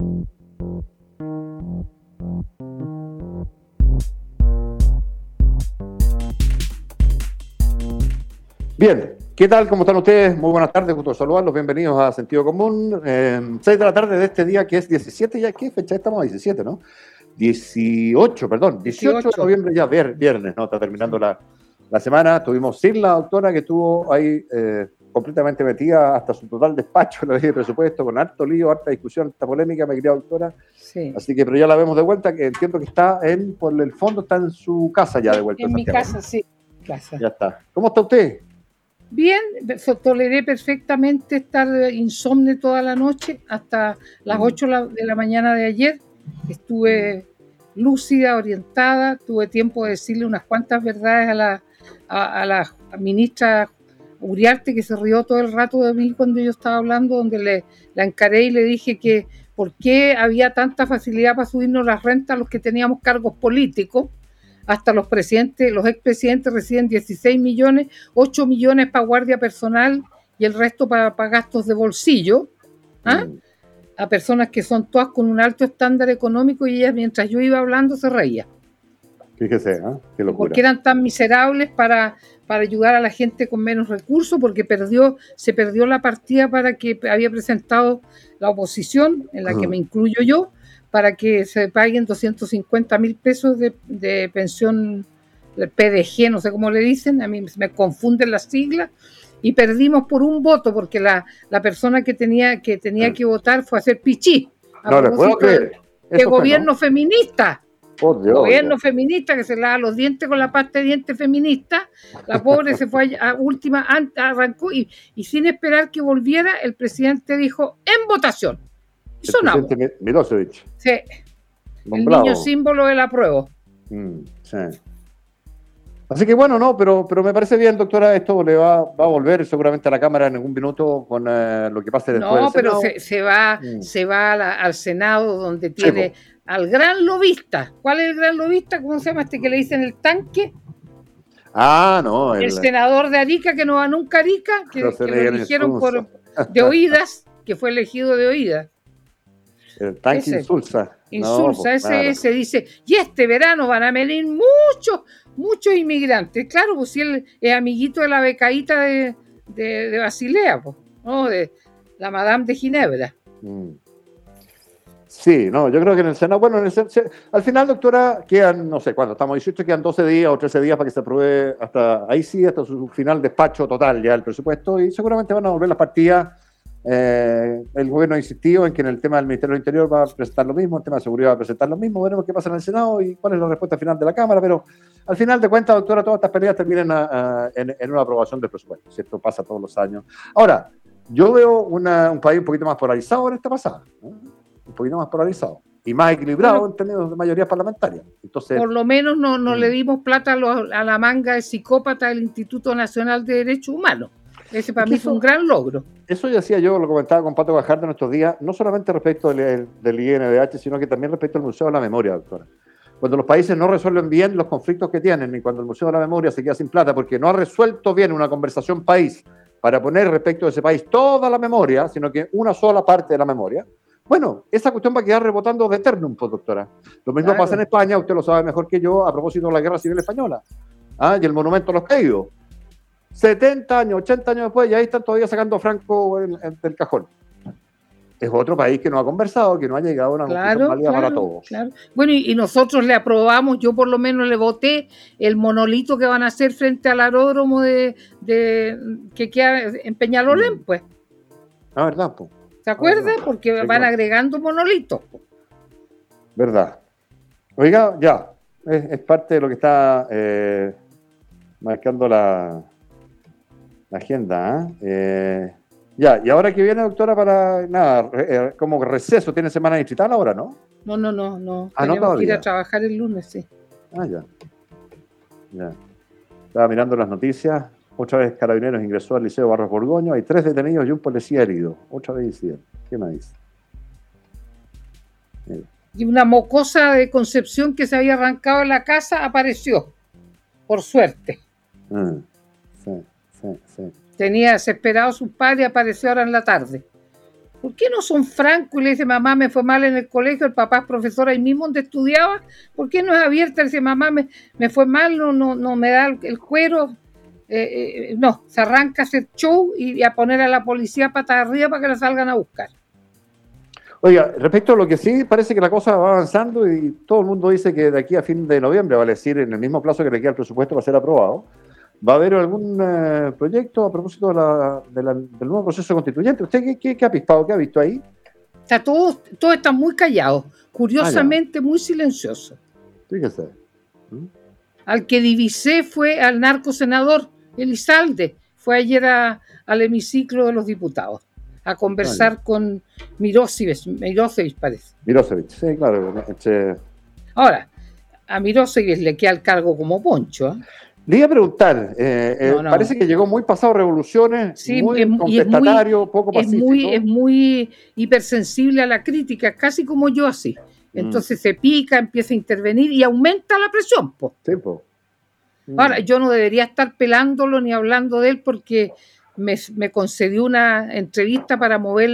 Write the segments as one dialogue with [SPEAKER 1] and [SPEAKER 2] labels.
[SPEAKER 1] Bien, ¿qué tal? ¿Cómo están ustedes? Muy buenas tardes, gusto saludarlos, bienvenidos a Sentido Común. Eh, 6 de la tarde de este día que es 17, ya, ¿qué fecha estamos? 17, ¿no? 18, perdón, 18, 18. de noviembre ya, viernes, ¿no? Está terminando la, la semana. Tuvimos sin la doctora que estuvo ahí eh, completamente metida hasta su total despacho en la ley de presupuesto, con harto lío, harta discusión, harta polémica, mi querida doctora.
[SPEAKER 2] Sí.
[SPEAKER 1] Así que, pero ya la vemos de vuelta, que entiendo que está en, por el fondo, está en su casa ya de vuelta.
[SPEAKER 2] En mi casa, sí. Casa.
[SPEAKER 1] Ya está. ¿Cómo está usted?
[SPEAKER 2] Bien, toleré perfectamente estar insomne toda la noche hasta las 8 de la mañana de ayer. Estuve lúcida, orientada, tuve tiempo de decirle unas cuantas verdades a la, a, a la ministra Uriarte, que se rió todo el rato de mí cuando yo estaba hablando, donde le, la encaré y le dije que por qué había tanta facilidad para subirnos las rentas a los que teníamos cargos políticos hasta los presidentes, los expresidentes reciben 16 millones, 8 millones para guardia personal y el resto para, para gastos de bolsillo, ¿ah? mm. a personas que son todas con un alto estándar económico y ellas mientras yo iba hablando se reía.
[SPEAKER 1] Fíjese, ¿eh? Qué locura.
[SPEAKER 2] Porque eran tan miserables para, para ayudar a la gente con menos recursos, porque perdió, se perdió la partida para que había presentado la oposición, en la que me incluyo yo, para que se paguen 250 mil pesos de, de pensión PDG, no sé cómo le dicen, a mí me confunden las siglas, y perdimos por un voto, porque la, la persona que tenía, que tenía que votar fue a hacer pichí. A
[SPEAKER 1] No le puedo creer.
[SPEAKER 2] De gobierno
[SPEAKER 1] no.
[SPEAKER 2] feminista.
[SPEAKER 1] Dios,
[SPEAKER 2] gobierno
[SPEAKER 1] Dios.
[SPEAKER 2] feminista que se lava los dientes con la pasta de dientes feminista. La pobre se fue a, a última, an- arrancó y, y sin esperar que volviera, el presidente dijo en votación. Y
[SPEAKER 1] El Mi- Milosevic.
[SPEAKER 2] Sí, el
[SPEAKER 1] nombrado.
[SPEAKER 2] niño símbolo de la prueba.
[SPEAKER 1] Mm, sí. Así que bueno, no, pero, pero me parece bien, doctora, esto le va, va a volver seguramente a la Cámara en algún minuto con eh, lo que pase después
[SPEAKER 2] No,
[SPEAKER 1] del
[SPEAKER 2] pero
[SPEAKER 1] Senado.
[SPEAKER 2] se, se va,
[SPEAKER 1] Mm.
[SPEAKER 2] se va la- al Senado donde tiene al gran lobista. ¿Cuál es el gran lobista? ¿Cómo se llama este que le dicen el tanque?
[SPEAKER 1] Ah, no,
[SPEAKER 2] El,
[SPEAKER 1] el,
[SPEAKER 2] senador de Arica, que no va nunca a Arica, que, lo eligieron por, de oídas, que fue elegido de oídas.
[SPEAKER 1] el tanque
[SPEAKER 2] ese.
[SPEAKER 1] insulsa. No,
[SPEAKER 2] Insulsa,
[SPEAKER 1] pues,
[SPEAKER 2] ese,
[SPEAKER 1] claro.
[SPEAKER 2] ese dice, y este verano van a venir muchos, muchos inmigrantes. Claro, pues si él es amiguito de la becaíta de, de, de Basilea, pues, ¿no? de la Madame de Ginebra.
[SPEAKER 1] Mm. Sí, no, yo creo que en el Senado, bueno, en el Sen- se- al final, doctora, quedan, no sé cuándo, estamos 18, quedan 12 días o 13 días para que se apruebe hasta, ahí sí, hasta su final despacho total ya el presupuesto y seguramente van a volver las partidas. Eh, el gobierno ha insistido en que en el tema del Ministerio del Interior va a presentar lo mismo, el tema de seguridad va a presentar lo mismo, veremos qué pasa en el Senado y cuál es la respuesta final de la Cámara, pero al final de cuentas, doctora, todas estas peleas terminan a- a- en, en una aprobación del presupuesto, si esto pasa todos los años. Ahora, yo veo una- un país un poquito más polarizado en esta pasada, ¿no? Un poquito más polarizado y más equilibrado
[SPEAKER 2] Bueno.
[SPEAKER 1] en términos de mayoría parlamentaria. Entonces,
[SPEAKER 2] Por lo menos no, no
[SPEAKER 1] Mm.
[SPEAKER 2] le dimos plata a, los- a la manga de psicópata del Instituto Nacional de Derechos Humanos. Ese para mí fue un gran logro.
[SPEAKER 1] eso ya decía yo, lo comentaba con Pato Gajardo en estos días, no solamente respecto del, del INDH, sino que también respecto al Museo de la Memoria, doctora. Cuando los países no resuelven bien los conflictos que tienen y cuando el Museo de la Memoria se queda sin plata porque no ha resuelto bien una conversación país para poner respecto de ese país toda la memoria, sino que una sola parte de la memoria, bueno, esa cuestión va a quedar rebotando de eternum, pues, doctora. Lo mismo
[SPEAKER 2] Claro.
[SPEAKER 1] pasa en España, usted lo sabe mejor que yo, a propósito de la Guerra Civil Española. ¿ah? Y el monumento a los caídos. 70 años, 80 años después, y ahí están todavía sacando Franco del cajón. Es otro país que no ha conversado, que no ha llegado a una
[SPEAKER 2] claro, para todos. Bueno, y, nosotros le aprobamos, yo por lo menos le voté el monolito que van a hacer frente al aeródromo de, que queda en Peñalolén, mm. pues.
[SPEAKER 1] Ah, verdad, pues.
[SPEAKER 2] ¿Se acuerda? Porque van agregando monolitos.
[SPEAKER 1] Verdad. Oiga, ya, es, parte de lo que está eh, marcando la, la agenda. ¿eh? ¿eh? ya, y ahora que viene, doctora, para nada, eh, como receso, tiene semana digital ahora, ¿no?
[SPEAKER 2] No, no, no, no. Ah, Tenemos que ir a trabajar el lunes, sí.
[SPEAKER 1] Ah, ya. Ya. Estaba mirando las noticias. Otra vez Carabineros ingresó al Liceo Barros Borgoño. Hay tres detenidos y un policía herido. Otra vez incidente. ¿Qué me dice?
[SPEAKER 2] Y una mocosa de Concepción que se había arrancado en la casa apareció. Por suerte. Ah, sí, sí, sí. Tenía desesperado a su padre y apareció ahora en la tarde. ¿Por qué no son francos? Y le dice, mamá, me fue mal en el colegio, el papá es profesor ahí mismo donde estudiaba. ¿Por qué no es abierta? Le dice, mamá, me, me fue mal, no, no, no me da el, cuero. Eh, eh, no, se arranca a hacer show y, a poner a la policía pata arriba para que la salgan a buscar.
[SPEAKER 1] Oiga, respecto a lo que sí, parece que la cosa va avanzando y todo el mundo dice que de aquí a fin de noviembre, vale decir, en el mismo plazo que le queda el presupuesto va a ser aprobado, ¿Va a haber algún eh, proyecto a propósito del nuevo proceso constituyente? ¿Usted qué, ha pispado? ¿Qué ha visto ahí?
[SPEAKER 2] Está todo, todo está muy callado, curiosamente ah, muy silencioso.
[SPEAKER 1] Fíjese.
[SPEAKER 2] ¿Mm? Al que divisé fue al narco senador Elizalde, fue ayer al hemiciclo de los diputados a conversar con Mirosevic, Mirosevic parece.
[SPEAKER 1] Mirosevic, sí, claro. Este
[SPEAKER 2] Ahora, a Mirosevic le queda el cargo como poncho. ¿eh?
[SPEAKER 1] Le iba a preguntar, eh, eh, parece que llegó muy pasado revoluciones, muy contestatario, poco pacífico.
[SPEAKER 2] Es muy, hipersensible a la crítica, casi como yo así. Mm. Entonces se pica, empieza a intervenir y aumenta la presión. Sí, mm. Ahora, yo no debería estar pelándolo ni hablando de él porque me, concedió una entrevista para mover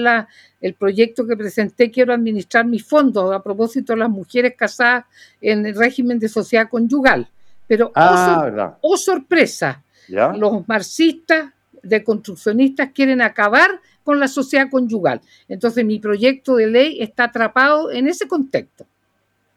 [SPEAKER 2] el proyecto que presenté, quiero administrar mis fondos a propósito de las mujeres casadas en el régimen de sociedad conyugal. Pero, oh, ah, oh, sorpresa, los marxistas deconstruccionistas quieren acabar con la sociedad conyugal. Entonces mi proyecto de ley está atrapado en ese contexto.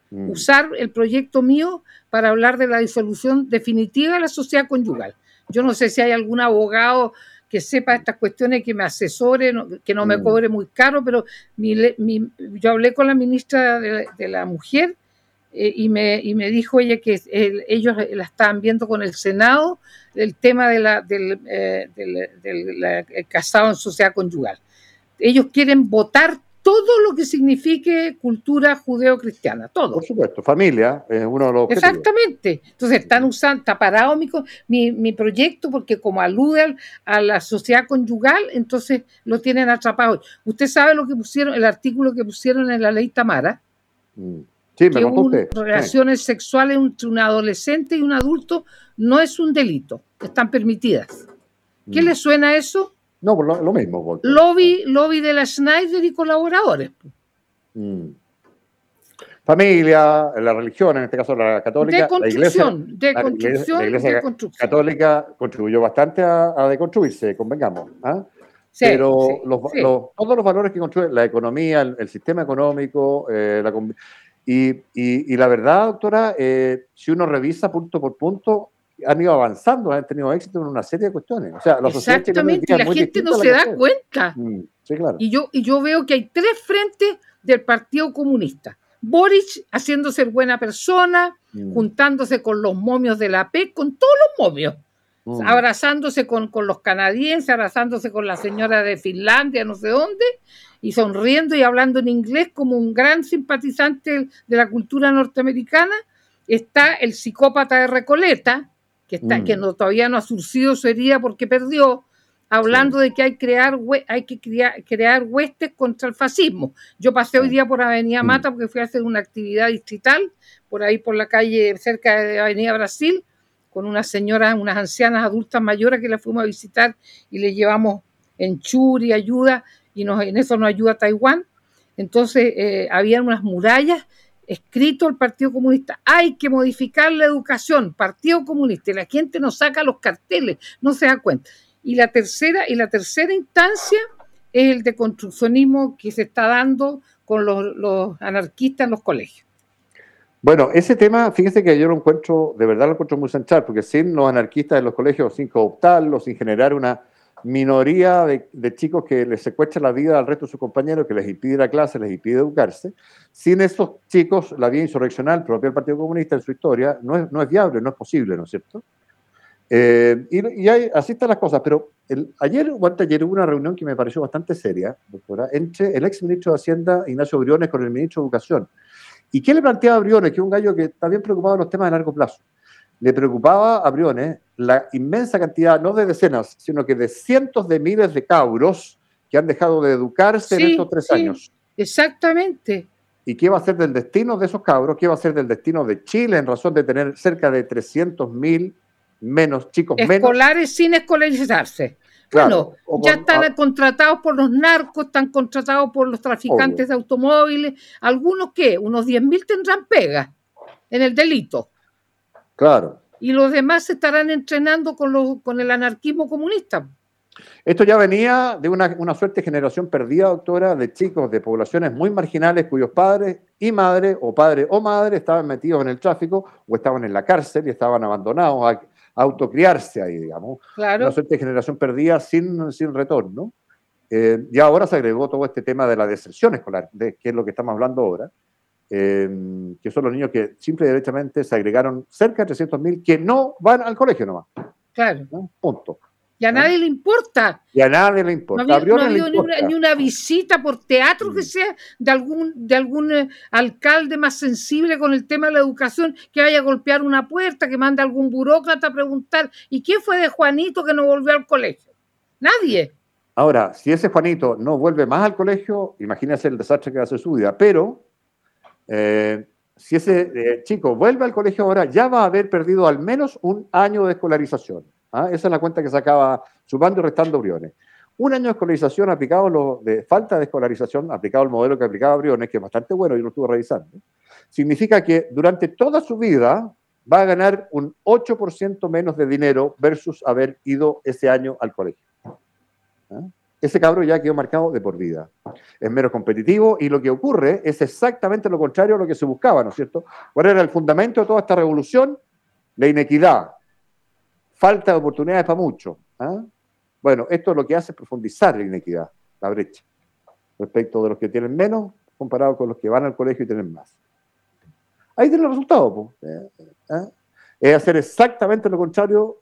[SPEAKER 2] Mm. Usar el proyecto mío para hablar de la disolución definitiva de la sociedad conyugal. Yo no sé si hay algún abogado que sepa estas cuestiones, que me asesore, que no me mm. cobre muy caro, pero yo hablé con la ministra de la Mujer eh, y, me, y me dijo ella que ellos la estaban viendo con el Senado el tema de la, del, eh, casado en sociedad conyugal. Ellos quieren votar todo lo que signifique cultura judeo-cristiana, todo.
[SPEAKER 1] Por supuesto, familia es uno de los
[SPEAKER 2] Exactamente. Entonces están usando, está parado mi, mi, proyecto porque como alude a la sociedad conyugal, entonces lo tienen atrapado. Usted sabe lo que pusieron, el artículo que pusieron en la ley Tamara. Mm que relaciones sexuales entre un adolescente y un adulto no es un delito, están permitidas. ¿Qué mm. le suena a eso?
[SPEAKER 1] No, pues lo, mismo.
[SPEAKER 2] Lobby, lobby de la Schneider y colaboradores. Mm.
[SPEAKER 1] Familia, la religión, en este caso la católica.
[SPEAKER 2] De construcción,
[SPEAKER 1] de construcción, la iglesia, católica contribuyó bastante a, deconstruirse, convengamos. ¿ah? Pero todos los valores que construye la economía, el, sistema económico, eh, la, y, la verdad, doctora, eh, si uno revisa punto por punto, han ido avanzando, han tenido éxito en una serie de cuestiones. O sea,
[SPEAKER 2] la Exactamente, la gente no se da cuenta. Mm, sí, claro. y, yo, y yo veo que hay tres frentes del Partido Comunista. Boric haciendo ser buena persona, mm. juntándose con los momios de la PEC, con todos los momios, mm. abrazándose con, con, los canadienses, abrazándose con la señora de Finlandia, no sé dónde, y sonriendo y hablando en inglés como un gran simpatizante de la cultura norteamericana, está el psicópata de Recoleta, que, está, que mm. no, todavía no ha surcido su herida porque perdió, hablando de que hay, crear, hay que crear, crear huestes contra el fascismo. Yo pasé hoy día por Avenida mm. Mata porque fui a hacer una actividad distrital, por ahí por la calle cerca de Avenida Brasil, con unas señoras, unas ancianas adultas mayores que la fuimos a visitar y le llevamos enchuri, ayuda, y en eso nos ayuda Taiwán. Entonces, eh, había unas murallas escrito el Partido Comunista. Hay que modificar la educación, Partido Comunista, y la gente no saca los carteles, no se da cuenta. Y la tercera, y la tercera instancia es el de construccionismo que se está dando con los, anarquistas en los colegios.
[SPEAKER 1] Bueno, ese tema, fíjese que yo lo encuentro, de verdad lo encuentro muy central, porque sin los anarquistas en los colegios, sin cooptarlos, sin generar una minoría de, chicos que les secuestran la vida al resto de sus compañeros, que les impide la clase, les impide educarse. Sin esos chicos, la vía insurreccional propia del Partido Comunista en su historia no es, no es viable, no es posible, ¿no es cierto? Eh, y, así están las cosas, pero ayer o ayer hubo una reunión que me pareció bastante seria, doctora, entre el ex ministro de Hacienda, Ignacio Briones, con el ministro de Educación. ¿Y qué le planteaba Briones, que es un gallo que está bien preocupado en los temas de largo plazo? Le preocupaba a Briones la inmensa cantidad, no de decenas, sino que de cientos de miles de cabros que han dejado de educarse en estos tres años.
[SPEAKER 2] Exactamente.
[SPEAKER 1] ¿Y qué va a ser del destino de esos cabros? ¿Qué va a ser del destino de Chile en razón de tener cerca de 300 mil menos chicos
[SPEAKER 2] Escolares sin escolarizarse. bueno, ya están contratados por los narcos, están contratados por los traficantes de automóviles. Algunos que, unos 10.000 tendrán pega en el delito.
[SPEAKER 1] Claro.
[SPEAKER 2] Y los demás se estarán entrenando con, los, con el anarquismo comunista.
[SPEAKER 1] Esto ya venía de una, una, suerte de generación perdida, doctora, de chicos de poblaciones muy marginales cuyos padres y madres, o padre o madre, estaban metidos en el tráfico o estaban en la cárcel y estaban abandonados autocriarse ahí, digamos.
[SPEAKER 2] Claro.
[SPEAKER 1] Una suerte de generación perdida sin, sin retorno. Eh, y ahora se agregó todo este tema de la deserción escolar, de, que es lo que estamos hablando ahora, eh, que son los niños que simple y derechamente se agregaron cerca de 300.000 que no van al colegio nomás.
[SPEAKER 2] Claro.
[SPEAKER 1] Punto.
[SPEAKER 2] Y a nadie le importa.
[SPEAKER 1] Y a nadie le importa.
[SPEAKER 2] No había, Ni, una, visita por teatro que mm. sea de algún, de algún eh, alcalde más sensible con el tema de la educación que vaya a golpear una puerta, que mande a algún burócrata a preguntar, ¿y quién fue de Juanito que no volvió al colegio? Nadie.
[SPEAKER 1] Ahora, si ese Juanito no vuelve más al colegio, imagínese el desastre que va a ser su vida. Pero eh, si ese eh, chico vuelve al colegio ahora, ya va a haber perdido al menos un año de escolarización. ¿ah? Esa es la cuenta que sacaba sumando y restando Briones. Un año de escolarización aplicado, lo, de falta de escolarización, aplicado al modelo que aplicaba Briones, que es bastante bueno, yo lo estuve revisando, significa que durante toda su vida va a ganar un 8% menos de dinero versus haber ido ese año al colegio. ¿Ah? Ese cabro ya quedó marcado de por vida. Es menos competitivo y lo que ocurre es exactamente lo contrario a lo que se buscaba, ¿no es cierto? ¿Cuál era el fundamento de toda esta revolución? La inequidad, falta de oportunidades para muchos. ¿ah? Bueno, esto lo que hace es profundizar la inequidad, la brecha, respecto de los que tienen menos comparado con los que van al colegio y tienen más. Ahí tiene el resultado. ¿eh? ¿Ah? Es hacer exactamente lo contrario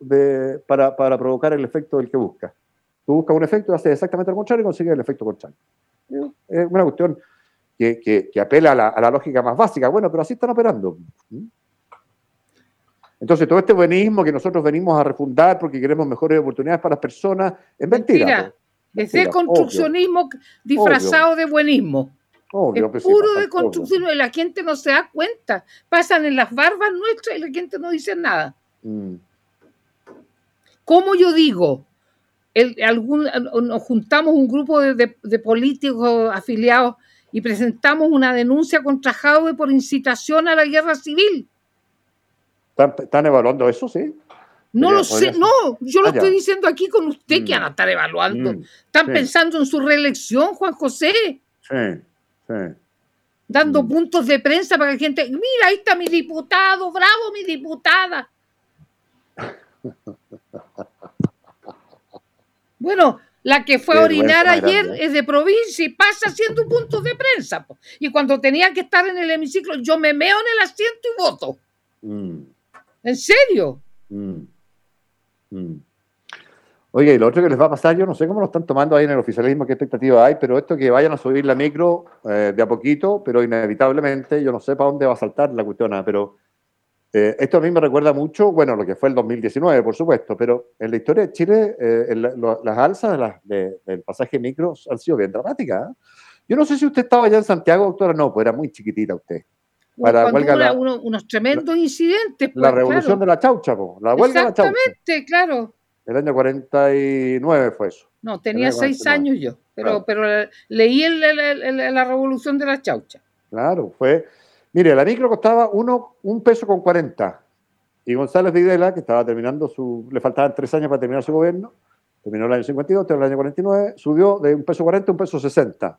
[SPEAKER 1] para, provocar el efecto del que busca. Tú buscas un efecto y haces exactamente lo contrario y consigues el efecto contrario. Es una cuestión que, apela a la, a la, lógica más básica. Bueno, pero así están operando. Entonces, todo este buenismo que nosotros venimos a refundar porque queremos mejores oportunidades para las personas, es mentira.
[SPEAKER 2] Es de construccionismo disfrazado de buenismo. es puro de construccionismo y la gente no se da cuenta. Pasan en las barbas nuestras y la gente no dice nada. Mm. ¿Cómo yo digo? Nos juntamos un grupo de, políticos afiliados y presentamos una denuncia contra Jaude por incitación a la guerra civil.
[SPEAKER 1] ¿Están, evaluando eso, sí?
[SPEAKER 2] No lo sé, no, yo lo ah, estoy diciendo aquí con usted que van a estar evaluando. Mm, Están pensando en su reelección, Juan José.
[SPEAKER 1] Sí, sí.
[SPEAKER 2] Dando mm. puntos de prensa para que la gente, mira, ahí está mi diputado, bravo mi diputada. bueno, la que fue a orinar ayer es de provincia y pasa haciendo puntos de prensa. Y cuando tenía que estar en el hemiciclo, yo me meo en el asiento y voto. Mm. ¿En serio? Mm.
[SPEAKER 1] Mm. Oye, y lo otro que les va a pasar, yo no sé cómo lo están tomando ahí en el oficialismo, qué expectativa hay, pero esto que vayan a subir la micro eh, de a poquito, pero inevitablemente, yo no sé para dónde va a saltar la cuestión, pero eh, esto a mí me recuerda mucho, bueno, lo que fue el 2019, por supuesto, pero en la historia de Chile, eh, las alzas del pasaje micro han sido bien dramáticas. ¿ah? Yo no sé si usted estaba allá en Santiago, doctora, no, pues era muy chiquitita usted
[SPEAKER 2] para huelga unos tremendos incidentes.
[SPEAKER 1] la pues, revolución de la chaucha, la huelga de la chaucha.
[SPEAKER 2] Exactamente, claro.
[SPEAKER 1] El año 49 fue eso.
[SPEAKER 2] No, tenía seis años yo, pero, pero leí la revolución de la chaucha.
[SPEAKER 1] Claro, fue. Mire, la micro costaba uno, un peso con 40. Y González Videla, que estaba terminando su. le faltaban tres años para terminar su gobierno, terminó el año 52, terminó el año 49, subió de un peso 40 a un peso 60.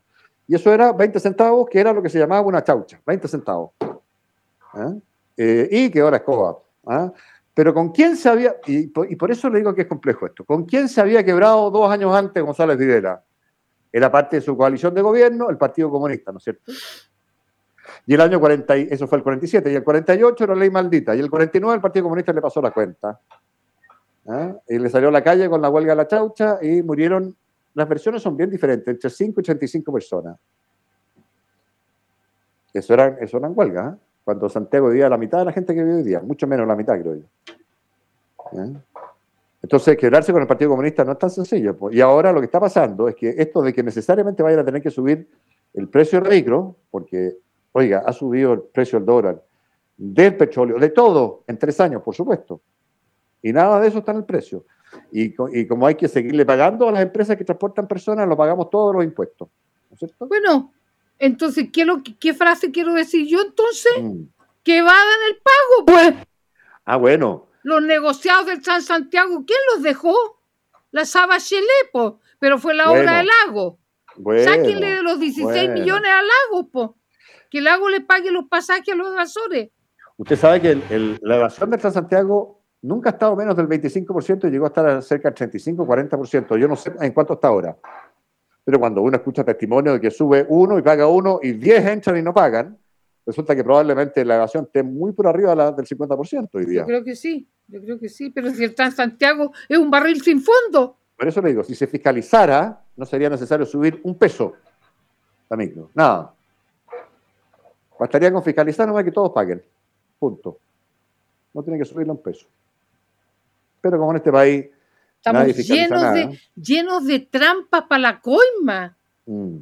[SPEAKER 1] Y eso era 20 centavos, que era lo que se llamaba una chaucha, 20 centavos. ¿Ah? Eh, y que ahora es coba. ¿ah? Pero con quién se había, y y por, eso le digo que es complejo esto, ¿con quién se había quebrado dos años antes González Videla? Era parte de su coalición de gobierno, el Partido Comunista, ¿no es cierto? Y el año 40, eso fue el 47, y el 48 era ley maldita, y el 49 el Partido Comunista le pasó la cuenta. ¿eh? Y le salió a la calle con la huelga de la chaucha y murieron, las versiones son bien diferentes, entre 5 y 85 personas. Eso eran, eso eran huelgas, ¿eh? cuando Santiago vivía la mitad de la gente que vive hoy día, mucho menos la mitad creo yo. ¿Eh? Entonces, quedarse con el Partido Comunista no es tan sencillo. Y ahora lo que está pasando es que esto de que necesariamente vayan a tener que subir el precio del micro, porque Oiga, ha subido el precio del dólar, del petróleo, de todo, en tres años, por supuesto. Y nada de eso está en el precio. Y, como hay que seguirle pagando a las empresas que transportan personas, lo pagamos todos los impuestos. ¿No es cierto?
[SPEAKER 2] Bueno, entonces, ¿qué, lo, ¿qué frase quiero decir yo entonces? Mm. Que va a dar el pago, pues.
[SPEAKER 1] Ah, bueno.
[SPEAKER 2] Los negociados del San Santiago, ¿quién los dejó? La Saba Chelepo, pero fue la obra del lago. Bueno, Sáquenle de los 16 millones al lago, pues que el lago le pague los pasajes a los evasores.
[SPEAKER 1] Usted sabe que la evasión de Transantiago nunca ha estado menos del 25% y llegó a estar cerca del 35-40%. Yo no sé en cuánto está ahora. Pero cuando uno escucha testimonio de que sube uno y paga uno y 10 entran y no pagan, resulta que probablemente la evasión esté muy por arriba del 50% hoy día.
[SPEAKER 2] Yo creo que sí, yo creo que sí, pero si el Transantiago es un barril sin fondo.
[SPEAKER 1] Por eso le digo, si se fiscalizara, no sería necesario subir un peso la micro, nada. Bastaría con fiscalizar nomás que todos paguen. Punto. No tiene que subirle un peso. Pero como en este país.
[SPEAKER 2] Estamos llenos, de, llenos de trampas para la coima. Mm.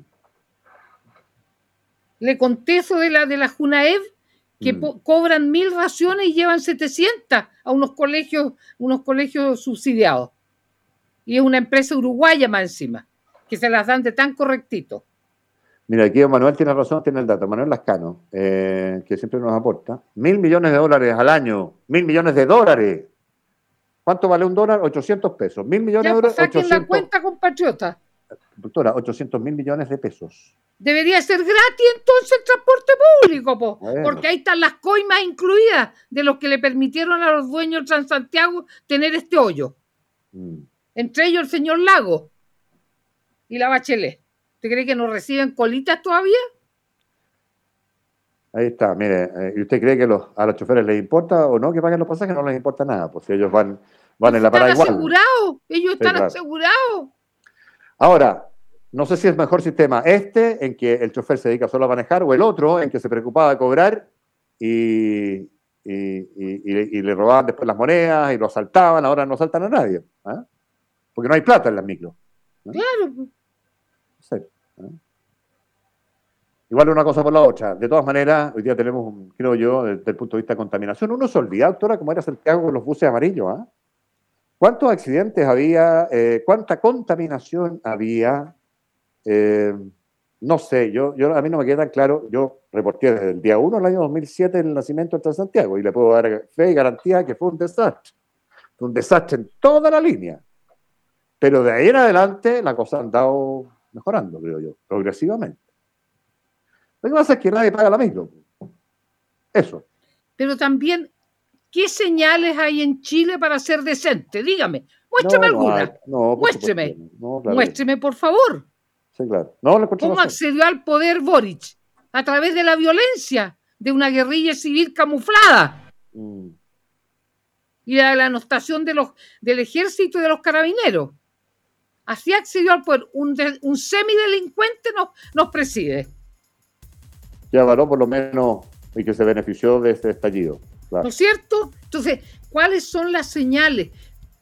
[SPEAKER 2] Le conté eso de la, de la Junaev, que mm. cobran mil raciones y llevan 700 a unos colegios, unos colegios subsidiados. Y es una empresa uruguaya más encima, que se las dan de tan correctito.
[SPEAKER 1] Mira, aquí Manuel tiene razón, tiene el dato. Manuel Lascano, eh, que siempre nos aporta. Mil millones de dólares al año. Mil millones de dólares. ¿Cuánto vale un dólar? 800 pesos. Mil millones de
[SPEAKER 2] dólares. Saquen la cuenta, compatriota.
[SPEAKER 1] Doctora, 800 mil millones de pesos.
[SPEAKER 2] Debería ser gratis entonces el transporte público, po, porque ahí están las coimas incluidas de los que le permitieron a los dueños de Transantiago tener este hoyo. Mm. Entre ellos el señor Lago y la Bachelet. ¿Usted cree que nos reciben colitas todavía?
[SPEAKER 1] Ahí está, mire, eh, ¿y usted cree que a los choferes les importa o no que paguen los pasajes? No les importa nada, pues ellos van, van en la parada igual.
[SPEAKER 2] Están asegurados, ellos están asegurados.
[SPEAKER 1] Ahora, no sé si es mejor sistema este, en que el chofer se dedica solo a manejar, o el otro, en que se preocupaba de cobrar y, y, le robaban después las monedas y lo asaltaban, ahora no asaltan a nadie, ¿ah? porque no hay plata en las micro.
[SPEAKER 2] Claro.
[SPEAKER 1] Sí. Igual una cosa por la otra. De todas maneras, hoy día tenemos, creo yo, desde el punto de vista de contaminación, uno se olvida, doctora, cómo era Santiago con los buses amarillos. ¿ah? ¿Cuántos accidentes había? Eh, ¿Cuánta contaminación había? Eh, no sé, yo, yo, a mí no me queda tan claro. Yo reporté desde el día 1 del año 2007 el nacimiento de Santiago y le puedo dar fe y garantía que fue un desastre. un desastre en toda la línea. Pero de ahí en adelante la cosa ha andado mejorando, creo yo, progresivamente. Lo que pasa es que nadie paga la micro. Eso.
[SPEAKER 2] Pero también, ¿qué señales hay en Chile para ser decente? Dígame, muéstrame alguna. muéstreme. Muéstreme, por favor.
[SPEAKER 1] Sí, claro.
[SPEAKER 2] ¿Cómo accedió al poder Boric? A través de la violencia, de una guerrilla civil camuflada. Mm. Y de la anotación de los, del ejército y de los carabineros. Así accedió al poder. Un, un semidelincuente nos, nos preside.
[SPEAKER 1] Ya való por lo menos y que se benefició de este estallido.
[SPEAKER 2] ¿No es cierto? Entonces, ¿cuáles son las señales?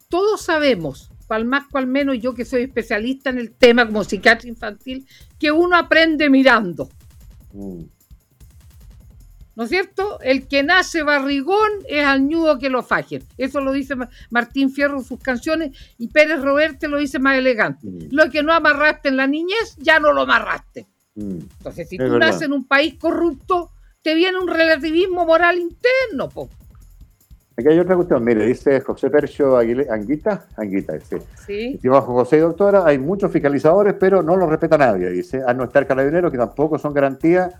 [SPEAKER 2] Todos sabemos, cual más, cual menos, yo que soy especialista en el tema como psiquiatra infantil, que uno aprende mirando. Mm. ¿No es cierto? El que nace barrigón es al ñudo que lo fajen. Eso lo dice Martín Fierro en sus canciones y Pérez Roberte lo dice más elegante. Mm. Lo que no amarraste en la niñez, ya no lo amarraste. Mm. Entonces, si tú naces en un país corrupto, te viene un relativismo moral interno, po.
[SPEAKER 1] Aquí hay otra cuestión, mire, dice José Percio Aguile, Anguita, Anguita, dice.
[SPEAKER 2] Sí.
[SPEAKER 1] Estimado José y doctora, hay muchos fiscalizadores, pero no los respeta nadie, dice. A no estar carabineros, que tampoco son garantía.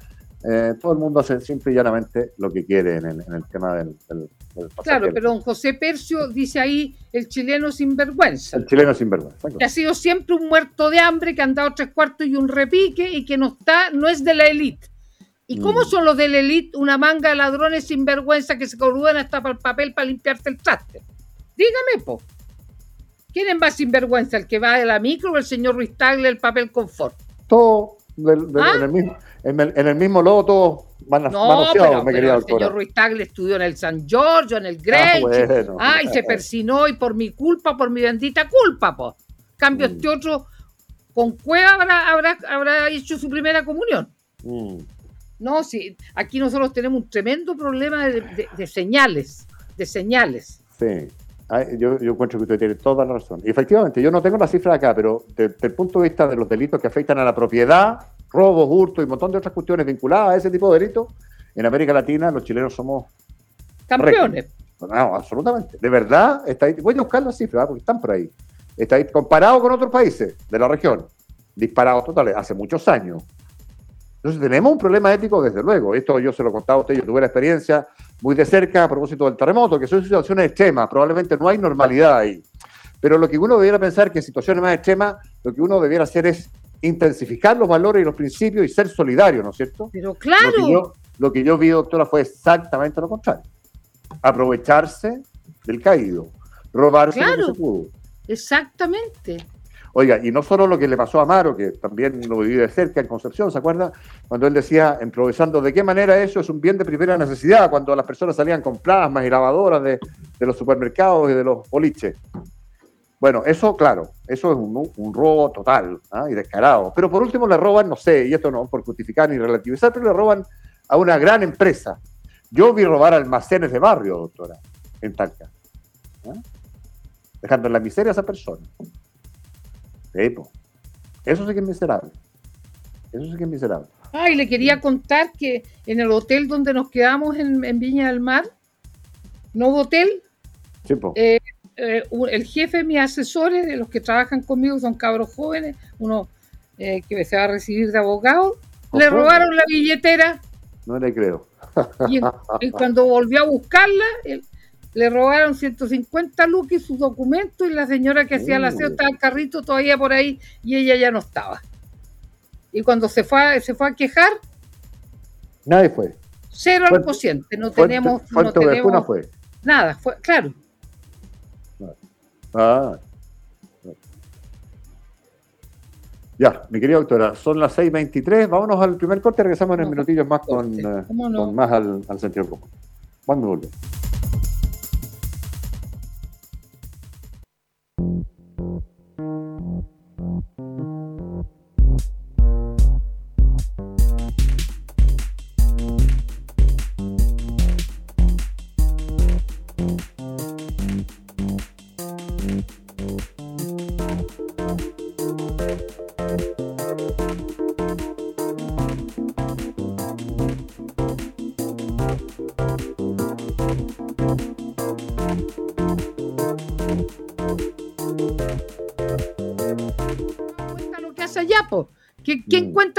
[SPEAKER 1] Eh, todo el mundo hace simple y llanamente lo que quiere en el, en el tema del, del, del
[SPEAKER 2] Claro, pero don José Percio dice ahí el chileno sinvergüenza.
[SPEAKER 1] El chileno sin vergüenza.
[SPEAKER 2] que ha sido siempre un muerto de hambre, que ha andado tres cuartos y un repique y que no está, no es de la élite. ¿Y cómo
[SPEAKER 1] Mm.
[SPEAKER 2] son los de la élite? Una manga de ladrones sin vergüenza que se coludan hasta para el papel para limpiarse el traste. Dígame, po. ¿Quién es más sinvergüenza? ¿El que va de la micro o el señor Ruiz Tagle el papel confort?
[SPEAKER 1] Todo del- del-
[SPEAKER 2] ¿Ah?
[SPEAKER 1] en, el mismo, en, el, en el mismo lodo, mano-
[SPEAKER 2] No, pero,
[SPEAKER 1] me
[SPEAKER 2] pero
[SPEAKER 1] quería
[SPEAKER 2] el señor Ruiz Tagle estudió en el San Giorgio, en el Grey.
[SPEAKER 1] bueno.
[SPEAKER 2] Ay, se persinó y por mi culpa, por mi bendita culpa, po. Cambio
[SPEAKER 1] Mm.
[SPEAKER 2] este otro con cueva habrá, habrá, habrá hecho su primera comunión.
[SPEAKER 1] Mm.
[SPEAKER 2] No, sí, aquí nosotros tenemos un tremendo problema de, de- de señales, de señales.
[SPEAKER 1] Sí, yo, yo encuentro que usted tiene toda la razón. Y efectivamente, yo no tengo la cifra acá, pero de- desde el punto de vista de los delitos que afectan a la propiedad, robos, hurtos y un montón de otras cuestiones vinculadas a ese tipo de delitos, en América Latina los chilenos somos...
[SPEAKER 2] Campeones.
[SPEAKER 1] No, absolutamente. De verdad, está ahí. voy a buscar las cifras, ¿eh? porque están por ahí. Está ahí comparado con otros países de la región, disparados totales, hace muchos años. Entonces tenemos un problema ético, desde luego. Esto yo se lo contaba a usted, yo tuve la experiencia muy de cerca a propósito del terremoto, que son situaciones extremas, probablemente no hay normalidad ahí. Pero lo que uno debiera pensar que en situaciones más extremas, lo que uno debiera hacer es intensificar los valores y los principios y ser solidario, ¿no es cierto?
[SPEAKER 2] Pero
[SPEAKER 1] Lo
[SPEAKER 2] claro,
[SPEAKER 1] que, yo, lo que yo vi, doctora, fue exactamente lo contrario. Aprovecharse del caído, robarse lo
[SPEAKER 2] Claro.
[SPEAKER 1] que se pudo.
[SPEAKER 2] exactamente.
[SPEAKER 1] Oiga, y no solo lo que le pasó a Amaro, que también lo viví de cerca en Concepción, ¿se acuerda? Cuando él decía, improvisando, ¿de qué manera eso es un bien de primera necesidad? Cuando las personas salían con plasmas y lavadoras de, los supermercados y de los boliches. Bueno, eso, claro, eso es un, un robo total ¿ah? y descarado. Pero por último le roban, no sé, y esto no por justificar ni relativizar, pero le roban a una gran empresa. Yo vi robar almacenes de barrio, doctora, en Talca. ¿ah? Dejando en la miseria a esa persona. Sí, po. Eso sí que es miserable. Eso sí que es miserable.
[SPEAKER 2] Ay, le quería contar que en el hotel donde nos quedamos en, en Viña del Mar, Novo Hotel,
[SPEAKER 1] Sí,
[SPEAKER 2] eh, eh, el jefe de mis asesores, de los que trabajan conmigo, son cabros jóvenes, uno eh, que se va a recibir de abogado, le robaron la billetera
[SPEAKER 1] No le creo.
[SPEAKER 2] y, y cuando volvió a buscarla, le robaron 150 lucas y sus documentos y la señora que hacía el aseo
[SPEAKER 1] Uh.
[SPEAKER 2] estaba el carrito todavía por ahí y ella ya no estaba. Y cuando se fue a, se fue a quejar,
[SPEAKER 1] Nadie fue.
[SPEAKER 2] cero al cociente, no tenemos, no tenemos
[SPEAKER 1] fue.
[SPEAKER 2] nada, fue, claro.
[SPEAKER 1] Ah. Ya, mi querida doctora, son las 6.23. Vámonos al primer corte. Regresamos en
[SPEAKER 2] No,
[SPEAKER 1] minutillos más con,
[SPEAKER 2] corte.
[SPEAKER 1] eh, con más al, al sentido común. Vamos a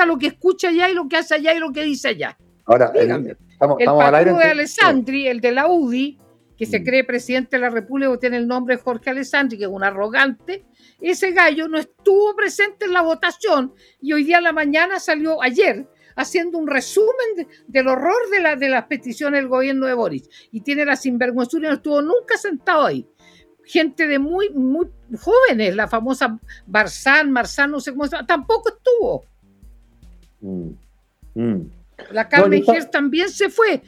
[SPEAKER 2] ¿Quién
[SPEAKER 1] Mm.
[SPEAKER 2] cuenta lo que escucha allá y lo que hace allá y lo que dice allá?
[SPEAKER 1] Ahora, el-
[SPEAKER 2] Dígame.
[SPEAKER 1] estamos,
[SPEAKER 2] El
[SPEAKER 1] estamos al aire.
[SPEAKER 2] patrulo de Alessandri, el de la UDI, que se
[SPEAKER 1] Mm.
[SPEAKER 2] cree presidente de la República, tiene el nombre de Jorge Alessandri, que es un arrogante, ese gallo no estuvo presente en la votación y hoy día a la mañana salió ayer haciendo un resumen de- del horror de, la, de las peticiones del gobierno de Boris y tiene la sinvergüenzura y no estuvo nunca sentado ahí. Gente de muy, muy jóvenes, la famosa Barzán, Marzán, no sé cómo se llama, tampoco estuvo.
[SPEAKER 1] Mm. Mm.
[SPEAKER 2] La Carmen
[SPEAKER 1] No,
[SPEAKER 2] Gers también se fue.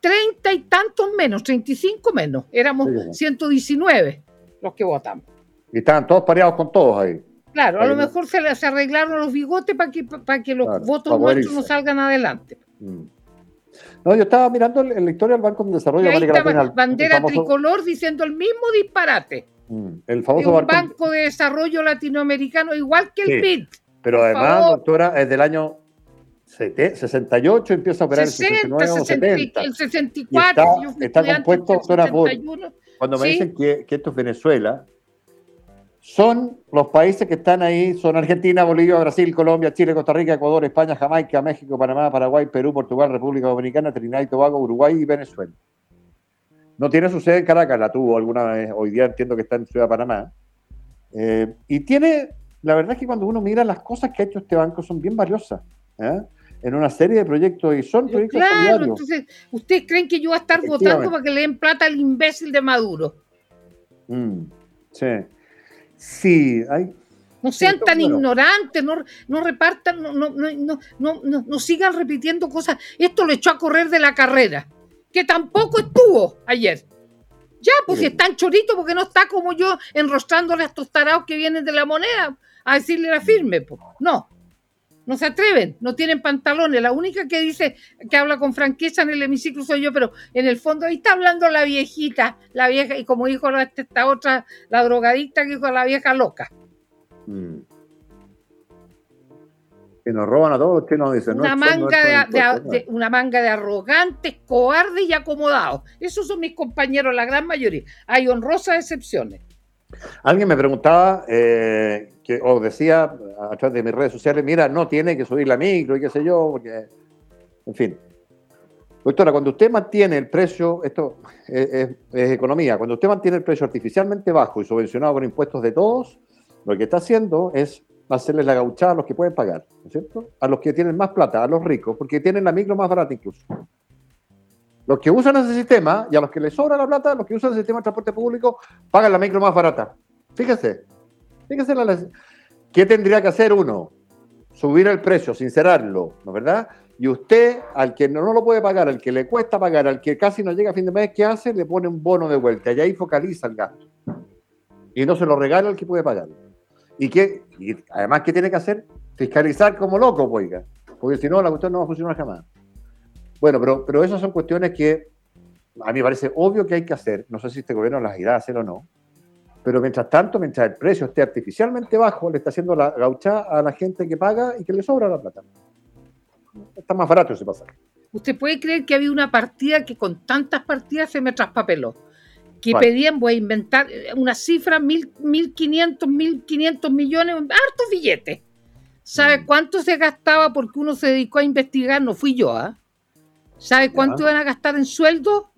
[SPEAKER 2] Treinta y tantos menos, 35 menos. Éramos
[SPEAKER 1] Sí, sí.
[SPEAKER 2] 119 los que votamos.
[SPEAKER 1] Y estaban todos pareados con todos ahí.
[SPEAKER 2] Claro, a
[SPEAKER 1] Ahí
[SPEAKER 2] lo
[SPEAKER 1] no.
[SPEAKER 2] mejor se, le- se arreglaron los bigotes para que, para que los
[SPEAKER 1] Claro,
[SPEAKER 2] votos nuestros no salgan adelante.
[SPEAKER 1] Mm. No, yo estaba mirando en la historia del Banco de Desarrollo de
[SPEAKER 2] ahí
[SPEAKER 1] América
[SPEAKER 2] estaba
[SPEAKER 1] Latina.
[SPEAKER 2] bandera
[SPEAKER 1] famoso-
[SPEAKER 2] tricolor diciendo el mismo disparate.
[SPEAKER 1] Mm, El
[SPEAKER 2] De
[SPEAKER 1] famoso
[SPEAKER 2] un
[SPEAKER 1] Banco.
[SPEAKER 2] de desarrollo latinoamericano igual que el
[SPEAKER 1] Sí.
[SPEAKER 2] BID.
[SPEAKER 1] Pero además,
[SPEAKER 2] favor.
[SPEAKER 1] doctora, es del año 68 empieza a operar
[SPEAKER 2] 60,
[SPEAKER 1] el 69 o 70.
[SPEAKER 2] el 64.
[SPEAKER 1] Y está, está compuesto, por-
[SPEAKER 2] 71.
[SPEAKER 1] Cuando me
[SPEAKER 2] Sí.
[SPEAKER 1] dicen que, que esto es Venezuela, son los países que están ahí, son Argentina, Bolivia, Brasil, Colombia, Chile, Costa Rica, Ecuador, España, Jamaica, México, Panamá, Paraguay, Perú, Portugal, República Dominicana, Trinidad y Tobago, Uruguay y Venezuela. No tiene su sede en Caracas, la tuvo alguna vez, hoy día entiendo que está en Ciudad de Panamá. Eh, y tiene, la verdad es que cuando uno mira las cosas que ha hecho este banco son bien valiosas, ¿eh? En una serie de proyectos y son proyectos
[SPEAKER 2] claro,
[SPEAKER 1] solidarios.
[SPEAKER 2] entonces, ¿ustedes creen que yo voy a estar votando para que le den plata al imbécil de Maduro?
[SPEAKER 1] Mm, sí. Sí, hay,
[SPEAKER 2] No
[SPEAKER 1] Sí,
[SPEAKER 2] sean tan
[SPEAKER 1] bueno.
[SPEAKER 2] ignorantes, no, no repartan, no, no, no, no, no, no- no sigan repitiendo cosas. Esto lo echó a correr de la carrera, que tampoco estuvo ayer. Ya, pues si
[SPEAKER 1] Miren.
[SPEAKER 2] están choritos, porque no está como yo enrostrándole a estos tarados que vienen de la moneda a decirle la firme. pues. No, no se atreven, no tienen pantalones. La única que dice, que habla con franqueza en el hemiciclo soy yo, pero en el fondo ahí está hablando la viejita, la vieja, y como dijo la- esta otra, la drogadicta que dijo la vieja loca.
[SPEAKER 1] Mm. Que nos roban a todos los chinos, dicen. ¿no?
[SPEAKER 2] una
[SPEAKER 1] Son- no
[SPEAKER 2] manga
[SPEAKER 1] son
[SPEAKER 2] de,
[SPEAKER 1] impuestos,
[SPEAKER 2] de- de- una manga de arrogantes, cobardes y acomodados. Esos son mis compañeros, la gran mayoría. Hay honrosas excepciones.
[SPEAKER 1] Alguien me preguntaba, eh, que, o decía a través de mis redes sociales, mira, no tiene que subir la micro y qué sé yo, porque, en fin. Doctora, cuando usted mantiene el precio, esto es, economía, cuando usted mantiene el precio artificialmente bajo y subvencionado con impuestos de todos, lo que está haciendo es hacerles la gauchada a los que pueden pagar, ¿no es cierto? A los que tienen más plata, a los ricos, porque tienen la micro más barata incluso. Los que usan ese sistema y a los que les sobra la plata, los que usan el sistema de transporte público, pagan la micro más barata. Fíjese, fíjese la, qué tendría que hacer uno, subir el precio, sincerarlo, ¿no es verdad? Y usted, al que no, no lo puede pagar, al que le cuesta pagar, al que casi no llega a fin de mes, ¿qué hace? Le pone un bono de vuelta y ahí focaliza el gasto. Y no se lo regala al que puede pagar. ¿Y, qué? y además, ¿qué tiene que hacer? Fiscalizar como loco, pues, oiga. Porque si no, la cuestión no va a funcionar jamás. Bueno, pero, pero esas son cuestiones que a mí me parece obvio que hay que hacer. No sé si este gobierno las irá a hacer o no. Pero mientras tanto, mientras el precio esté artificialmente bajo, le está haciendo la gaucha a la gente que paga y que le sobra la plata. Está más barato ese pasaje.
[SPEAKER 2] Usted puede creer que había una partida que con tantas partidas se me traspapeló. Que pedían, voy a inventar eh, una cifra, mil, mil quinientos, mil quinientos millones, hartos billetes. ¿Sabe
[SPEAKER 1] Mm.
[SPEAKER 2] cuánto se gastaba porque uno se dedicó a investigar? No fui yo, ¿ah? ¿Sabe cuánto iban a gastar en sueldo?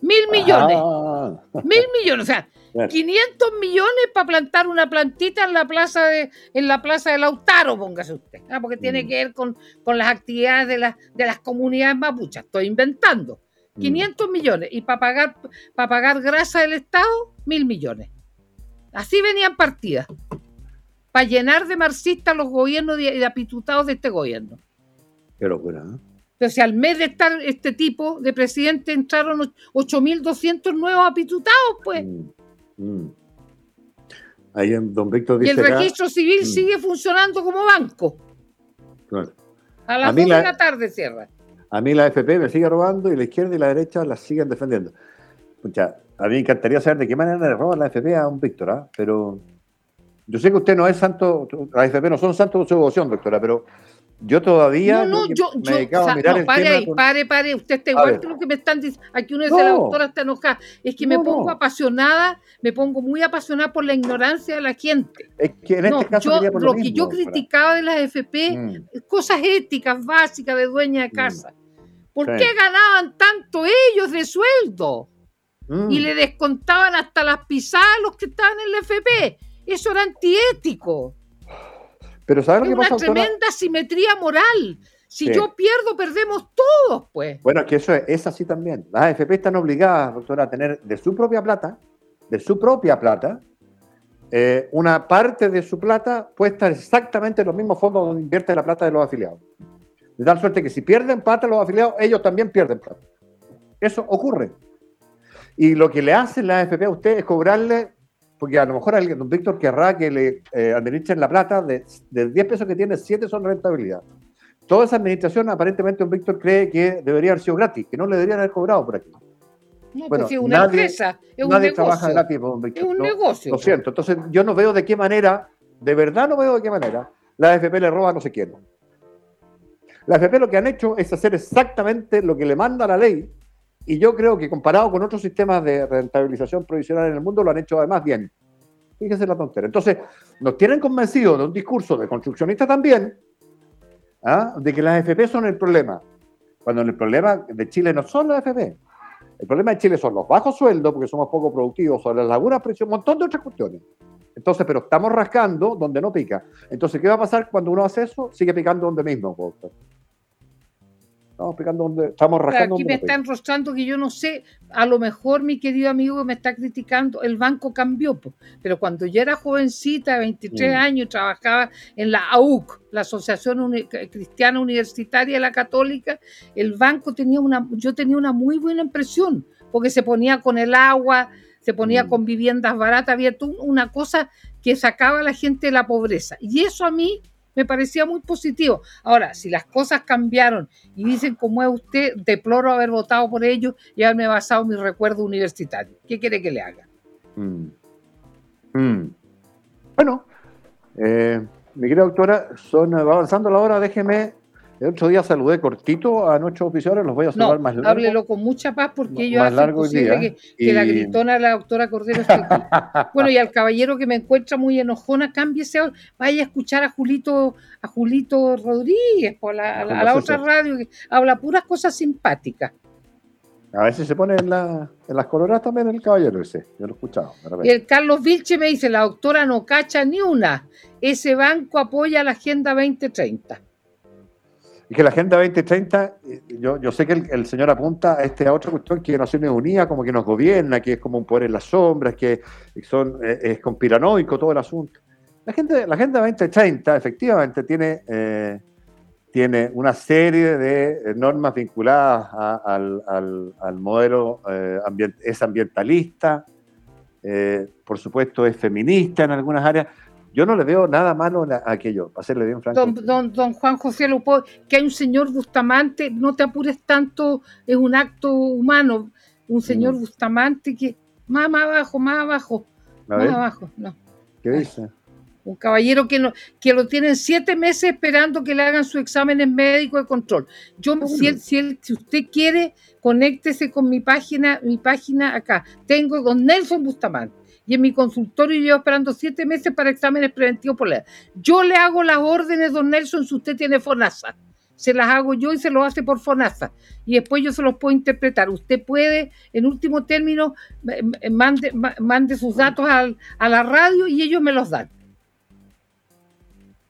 [SPEAKER 2] Mil millones.
[SPEAKER 1] Ah,
[SPEAKER 2] Mil millones, o sea,
[SPEAKER 1] Bueno.
[SPEAKER 2] 500 millones para plantar una plantita en la plaza de en la plaza de Lautaro, póngase usted, ah, porque tiene
[SPEAKER 1] Mm.
[SPEAKER 2] que ver con, con las actividades de, las de las comunidades mapuchas. Estoy inventando.
[SPEAKER 1] mm.
[SPEAKER 2] 500 millones y para pagar para pagar grasa del Estado, mil millones. Así venían partidas. Para llenar de marxistas los gobiernos y de, de apitutados de este gobierno.
[SPEAKER 1] Qué locura. ¿eh?
[SPEAKER 2] Pero si al mes de estar este tipo de presidente entraron och- 8.200 nuevos apitutados, pues.
[SPEAKER 1] Mm, mm. Ahí en Don Víctor
[SPEAKER 2] Y
[SPEAKER 1] dice
[SPEAKER 2] el
[SPEAKER 1] acá-
[SPEAKER 2] registro civil
[SPEAKER 1] Mm.
[SPEAKER 2] sigue funcionando como banco.
[SPEAKER 1] Claro.
[SPEAKER 2] A las
[SPEAKER 1] A mí
[SPEAKER 2] 2
[SPEAKER 1] la-
[SPEAKER 2] de la tarde cierra.
[SPEAKER 1] A mí la FP me sigue robando y la izquierda y la derecha la siguen defendiendo. Pucha, a mí me encantaría saber de qué manera le roban la FP a un Víctor, ¿ah? pero yo sé que usted no es santo, la FP no son santos de su devoción, doctora, pero yo todavía
[SPEAKER 2] No, no, yo,
[SPEAKER 1] me
[SPEAKER 2] yo,
[SPEAKER 1] dedicaba
[SPEAKER 2] o sea,
[SPEAKER 1] a mirar
[SPEAKER 2] no,
[SPEAKER 1] el
[SPEAKER 2] pare
[SPEAKER 1] tema
[SPEAKER 2] ahí,
[SPEAKER 1] con-
[SPEAKER 2] pare, pare, usted está igual que lo que me están diciendo. Aquí uno dice,
[SPEAKER 1] No.
[SPEAKER 2] la doctora está enojada. Es que me pongo apasionada, me pongo muy apasionada por la ignorancia de la gente.
[SPEAKER 1] Es que en
[SPEAKER 2] No,
[SPEAKER 1] este caso
[SPEAKER 2] yo,
[SPEAKER 1] por
[SPEAKER 2] lo
[SPEAKER 1] lo
[SPEAKER 2] que yo criticaba de las FP,
[SPEAKER 1] Mm,
[SPEAKER 2] cosas éticas básicas de dueña de casa. ¿Por
[SPEAKER 1] Sí.
[SPEAKER 2] qué ganaban tanto ellos de sueldo?
[SPEAKER 1] mm.
[SPEAKER 2] y le descontaban hasta las pisadas a los que estaban en la FP. Eso era antiético.
[SPEAKER 1] Pero ¿sabes
[SPEAKER 2] Es
[SPEAKER 1] lo que
[SPEAKER 2] una
[SPEAKER 1] pasa, doctora?
[SPEAKER 2] tremenda simetría moral. Si
[SPEAKER 1] Sí.
[SPEAKER 2] yo pierdo, perdemos todos, pues.
[SPEAKER 1] Bueno, es que eso es, es así también. Las AFP están obligadas, doctora, a tener de su propia plata, de su propia plata, eh, una parte de su plata puesta exactamente en los mismos fondos donde invierte la plata de los afiliados. De tal suerte que si pierden plata los afiliados, ellos también pierden plata. Eso ocurre. Y lo que le hacen las AFP a usted es cobrarle, porque a lo mejor alguien, don Víctor querrá que le eh, administren la plata, de, de 10 pesos que tiene, 7 son rentabilidad. Toda esa administración, aparentemente, don Víctor cree que debería haber sido gratis, que no le deberían haber cobrado por aquí.
[SPEAKER 2] No,
[SPEAKER 1] Bueno,
[SPEAKER 2] pues es una
[SPEAKER 1] nadie-
[SPEAKER 2] empresa, es un
[SPEAKER 1] Nadie trabaja
[SPEAKER 2] negocio.
[SPEAKER 1] gratis, don Víctor.
[SPEAKER 2] Es un
[SPEAKER 1] No,
[SPEAKER 2] negocio.
[SPEAKER 1] Lo siento. Entonces, yo no veo de qué manera, de verdad no veo de qué manera, la AFP le roba no sé quién. La AFP lo que han hecho es hacer exactamente lo que le manda la ley, y yo creo que comparado con otros sistemas de rentabilización provisional en el mundo, lo han hecho además bien. Fíjese la tontería. Entonces, nos tienen convencidos de un discurso de construccionista también, ¿ah? de que las AFP son el problema. Cuando el problema de Chile no son las AFP. El problema de Chile son los bajos sueldos, porque somos poco productivos, son las lagunas presión, un montón de otras cuestiones. Entonces, pero estamos rascando donde no pica. Entonces, ¿qué va a pasar cuando uno hace eso? Sigue picando donde mismo. Estamos picando donde estamos rascando.
[SPEAKER 2] aquí me están rostrando que yo no sé, a lo mejor mi querido amigo me está criticando, el banco cambió, pero cuando yo era jovencita, 23 mm. años, trabajaba en la AUC, la Asociación Cristiana Universitaria la Católica, el banco tenía una, yo tenía una muy buena impresión, porque se ponía con el agua, se ponía mm. con viviendas baratas, había una cosa que sacaba a la gente de la pobreza. Y eso a mí me parecía muy positivo. Ahora, si las cosas cambiaron y dicen como es usted, deploro haber votado por ellos y haberme basado en mi recuerdo universitario. ¿Qué quiere que le haga? Mm.
[SPEAKER 1] Mm. Bueno, eh, mi querida doctora, son, va avanzando la hora, déjeme el otro día saludé cortito a nuestros oficiales, los voy a saludar más largo.
[SPEAKER 2] Háblelo con mucha paz porque ellos hacen posible que, la gritona la doctora Cordero esté aquí. bueno, y al caballero que me encuentra muy enojona, cámbiese, vaya a escuchar a Julito, a Julito Rodríguez, a la, otra radio que habla puras cosas simpáticas.
[SPEAKER 1] A veces se pone en, las coloradas también el caballero ese, yo lo he escuchado.
[SPEAKER 2] Y el Carlos Vilche me dice, la doctora no cacha ni una, ese banco apoya la Agenda 2030.
[SPEAKER 1] Y que la Agenda 2030, eh, yo, yo sé que el, señor apunta a esta otra cuestión que Naciones Unidas como que nos gobierna, que es como un poder en las sombras, que eh, es conspiranoico todo el asunto. La, gente, la Agenda 2030 efectivamente tiene, eh, tiene una serie de normas vinculadas al, al, modelo, es ambientalista, por supuesto es feminista en algunas áreas, yo no le veo nada malo a aquello, para serle bien franco.
[SPEAKER 2] Don, don, Juan José Lupo, que hay un señor Bustamante, no te apures tanto, es un acto humano. Un señor mm. Bustamante que más, abajo, más abajo, más abajo, no.
[SPEAKER 1] ¿Qué dice?
[SPEAKER 2] Un caballero que, no, que lo tienen siete meses esperando que le hagan su examen médico de control. Yo, si, si, si, usted quiere, conéctese con mi página, mi página acá. Tengo don Nelson Bustamante y en mi consultorio llevo esperando siete meses para exámenes preventivos por la Yo le hago las órdenes, don Nelson, si usted tiene FONASA. Se las hago yo y se lo hace por FONASA. Y después yo se los puedo interpretar. Usted puede, en último término, mande, mande sus datos a la radio y ellos me los dan.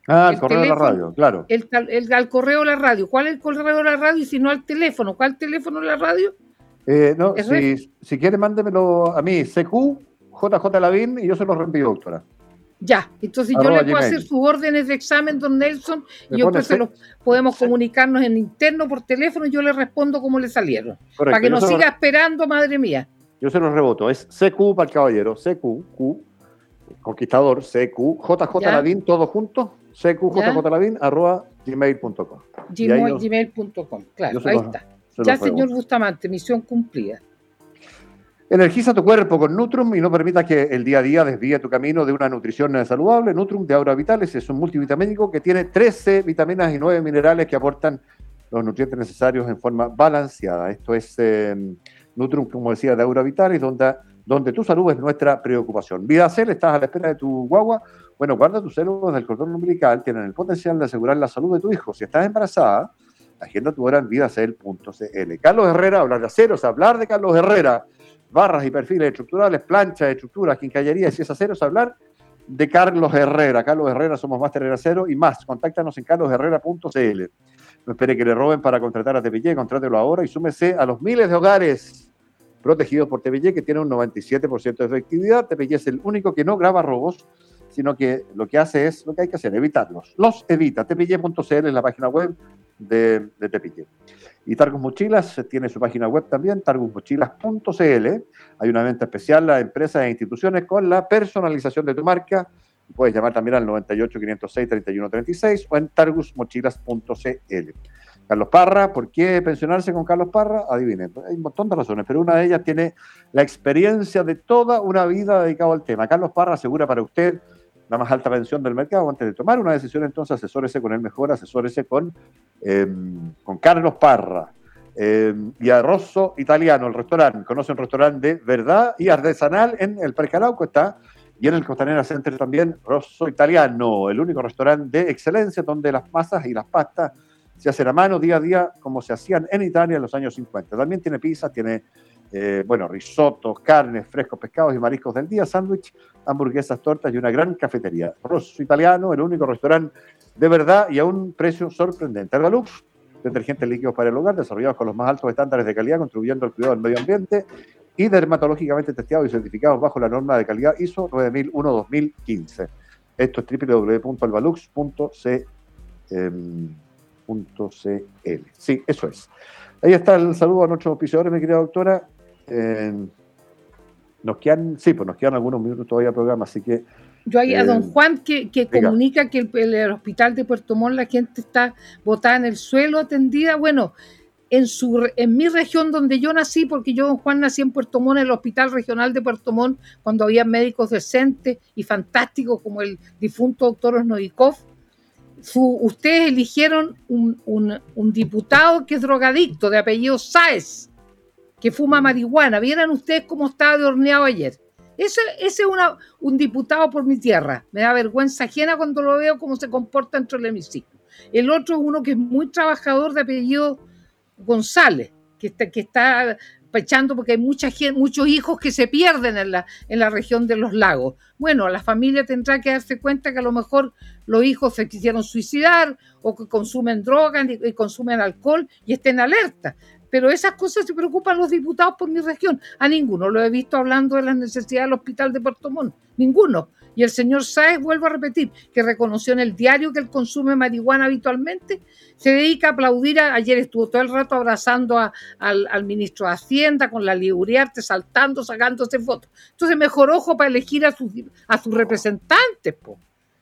[SPEAKER 1] Ah, el, correo de la radio, claro.
[SPEAKER 2] El, al correo de la radio. ¿Cuál es el correo de la radio y si no al teléfono? ¿Cuál teléfono de la radio?
[SPEAKER 1] Eh, no, si, si, quiere, mándemelo a mí, CQ JJ Lavín y yo se los reenvío, doctora.
[SPEAKER 2] Ya, entonces yo le puedo hacer sus órdenes de examen, don Nelson, y después se los podemos comunicarnos en interno por teléfono y yo le respondo cómo le salieron. para que no siga esperando, madre mía.
[SPEAKER 1] Yo se los reboto, es CQ para el caballero, CQ, Q, conquistador, CQ, JJ Lavín, todo junto, CQ, Lavín, arroba gmail.com.
[SPEAKER 2] Gmail.com, claro, ahí está. Ya, señor Bustamante, misión cumplida.
[SPEAKER 1] Energiza tu cuerpo con Nutrum y no permita que el día a día desvíe tu camino de una nutrición saludable. Nutrum de Aura Vitales es un multivitamínico que tiene 13 vitaminas y 9 minerales que aportan los nutrientes necesarios en forma balanceada. Esto es em, Nutrum, como decía, de Aura Vitales, donde, donde tu salud es nuestra preocupación. VidaCell, estás a la espera de tu guagua. Bueno, guarda tus células del cordón umbilical, tienen el potencial de asegurar la salud de tu hijo. Si estás embarazada, agenda tu hora en vidacel.cl. Carlos Herrera, hablar de aceros, hablar de Carlos Herrera barras y perfiles estructurales, planchas, estructuras, quincallerías y es aceros, hablar de Carlos Herrera. Carlos Herrera, somos Master Acero y más. Contáctanos en carlosherrera.cl. No espere que le roben para contratar a Tepillé, contrátelo ahora y súmese a los miles de hogares protegidos por Tepillé que tiene un 97% de efectividad. Tepillé es el único que no graba robos, sino que lo que hace es lo que hay que hacer, evitarlos. Los evita. Tepillé.cl es la página web de, de. Y Targus Mochilas tiene su página web también, targusmochilas.cl. Hay una venta especial a empresas e instituciones con la personalización de tu marca. Puedes llamar también al 98 506 3136 o en targusmochilas.cl. Carlos Parra, ¿por qué pensionarse con Carlos Parra? Adivinen, hay un montón de razones, pero una de ellas tiene la experiencia de toda una vida dedicada al tema. Carlos Parra asegura para usted la más alta pensión del mercado. Antes de tomar una decisión, entonces asesórese con el mejor, asesórese con, em, con Carlos Parra. Em, y a Rosso Italiano, el restaurante. Conoce un restaurante de verdad y artesanal en el Parque Arauco, está. Y en el Costanera Center también, Rosso Italiano, el único restaurante de excelencia donde las masas y las pastas se hacen a mano día a día como se hacían en Italia en los años 50. También tiene pizza, tiene eh, bueno, risotos, carnes, frescos, pescados y mariscos del día, sándwich, hamburguesas, tortas y una gran cafetería. Rosso Italiano, el único restaurante de verdad y a un precio sorprendente. Ergalux, detergentes líquidos para el hogar, desarrollados con los más altos estándares de calidad, contribuyendo al cuidado del medio ambiente y dermatológicamente testeados y certificados bajo la norma de calidad ISO 9001-2015. Esto es www.albalux.cl. Em, sí, eso es. Ahí está el saludo a nuestros auspiciadores, mi querida doctora. Eh, nos quedan, sí, pues nos quedan algunos minutos todavía de programa, así que.
[SPEAKER 2] Yo ahí a don eh, Juan que, comunica que el, el, hospital de Puerto Montt la gente está botada en el suelo, atendida. Bueno, en, su, en mi región donde yo nací, porque yo, don Juan, nací en Puerto Montt, en el Hospital Regional de Puerto Montt, cuando había médicos decentes y fantásticos como el difunto doctor Osnovikov. ustedes eligieron un, un, un diputado que es drogadicto, de apellido Sáez que fuma marihuana. Vieran ustedes cómo estaba de horneado ayer. Ese, ese es una, un diputado por mi tierra. Me da vergüenza ajena cuando lo veo cómo se comporta dentro del hemiciclo. El otro es uno que es muy trabajador de apellido González, que está, que está pechando porque hay mucha gente, muchos hijos que se pierden en la, en la región de los lagos. Bueno, la familia tendrá que darse cuenta que a lo mejor los hijos se quisieron suicidar o que consumen drogas y, y consumen alcohol y estén alerta. Pero esas cosas se preocupan los diputados por mi región. A ninguno lo he visto hablando de las necesidades del hospital de Puerto Montt. Ninguno. Y el señor Sáez, vuelvo a repetir, que reconoció en el diario que él consume marihuana habitualmente, se dedica a aplaudir. ayer estuvo todo el rato abrazando al, ministro de Hacienda con la Liuriarte, saltando, sacándose fotos. Entonces, mejor ojo para elegir a sus, a sus representantes. Po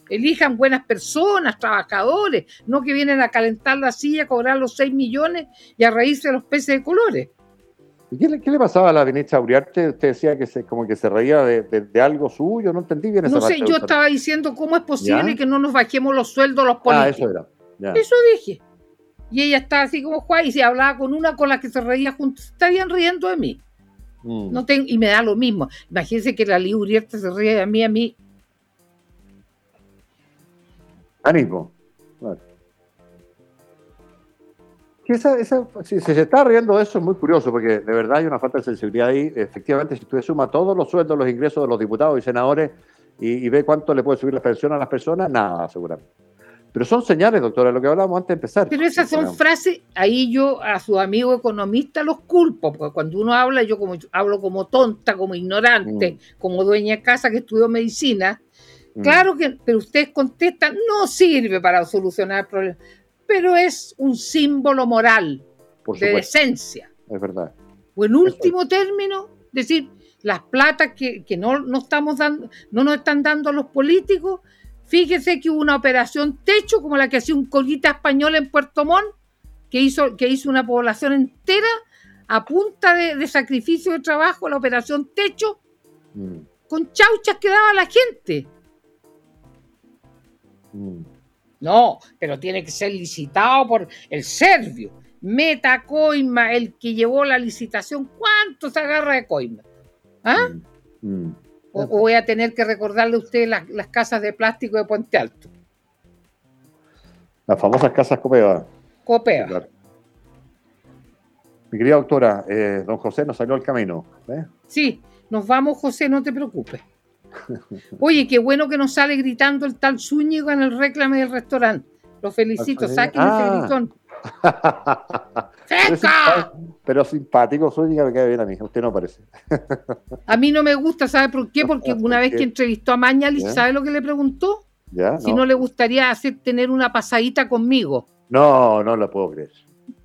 [SPEAKER 2] elijan buenas personas, trabajadores, no que vienen a calentar la silla, cobrar los 6 millones y a reírse de los peces de colores.
[SPEAKER 1] ¿Y qué le, pasaba a la ministra Uriarte? Usted decía que se, como que se reía de, algo suyo, no entendí bien esa
[SPEAKER 2] No sé, yo estaba diciendo cómo es posible que no nos bajemos los sueldos los políticos. Ah, eso era. Eso dije. Y ella estaba así como Juan y se hablaba con una con la que se reía juntos. Estarían riendo de mí. Mm. No tengo, y me da lo mismo. Imagínense que la Lía Uriarte se ríe de mí, a mí
[SPEAKER 1] Ánimo. si, se está riendo de eso es muy curioso, porque de verdad hay una falta de sensibilidad ahí. Efectivamente, si usted suma todos los sueldos, los ingresos de los diputados y senadores y, ve cuánto le puede subir la pensión a las personas, nada, seguramente. Pero son señales, doctora, lo que hablábamos antes de empezar.
[SPEAKER 2] Pero esas son frases, ahí yo a su amigo economista los culpo, porque cuando uno habla, yo como hablo como tonta, como ignorante, mm. como dueña de casa que estudió medicina. Claro que, pero ustedes contestan, no sirve para solucionar el problema, pero es un símbolo moral de decencia.
[SPEAKER 1] Es verdad.
[SPEAKER 2] O en último término, decir, las platas que, no, no, estamos dando, no nos están dando los políticos, fíjese que hubo una operación techo como la que hacía un colita español en Puerto Montt, que hizo, que hizo una población entera a punta de, sacrificio de trabajo, la operación techo, mm. con chauchas que daba la gente. Mm. No, pero tiene que ser licitado por el serbio. Meta Coima, el que llevó la licitación, ¿cuánto se agarra de Coima? ¿Ah? Mm. Mm. O, voy a tener que recordarle a usted las, casas de plástico de Puente Alto.
[SPEAKER 1] Las famosas casas Copea.
[SPEAKER 2] Copea.
[SPEAKER 1] Mi querida doctora, eh, don José nos salió al camino.
[SPEAKER 2] ¿eh? Sí, nos vamos, José, no te preocupes. Oye, qué bueno que nos sale gritando el tal Zúñiga en el reclame del restaurante. Lo felicito, saquen ese ah. gritón.
[SPEAKER 1] ¡Seca! Pero simpático, Zúñiga me queda bien a mí, usted no parece.
[SPEAKER 2] a mí no me gusta, ¿sabe por qué? Porque una vez que entrevistó a Mañalich, ¿sabe lo que le preguntó? Si no. le gustaría hacer tener una pasadita conmigo.
[SPEAKER 1] No, no lo puedo creer.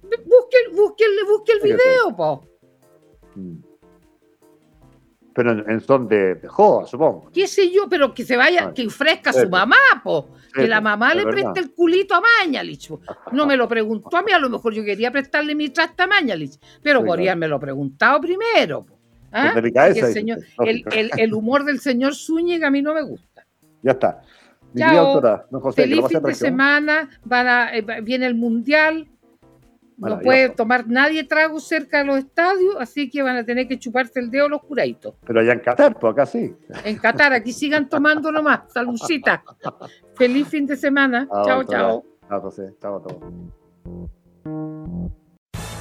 [SPEAKER 2] Busque, busque, busque el video, po. Mm.
[SPEAKER 1] Pero en, son de, de, joda, supongo.
[SPEAKER 2] ¿Qué sé yo? Pero que se vaya, ah, que ofrezca a su mamá, po. que la mamá le preste el culito a Mañalich. No me lo preguntó a mí, a lo mejor yo quería prestarle mi trasta a Mañalich, pero sí, podría haberme lo preguntado primero. Po. ¿Ah? El, señor, el, el, humor del señor Zúñiga a mí no me gusta.
[SPEAKER 1] Ya está.
[SPEAKER 2] Mi José, feliz fin de semana, eh, viene el Mundial, no puede tomar nadie trago cerca de los estadios, así que van a tener que chuparse el dedo los curaditos.
[SPEAKER 1] Pero allá en Qatar, pues acá sí.
[SPEAKER 2] En Qatar, aquí sigan tomando nomás. Saludcita. Feliz fin de semana. chao, chao. Chao, José. Chao a todos.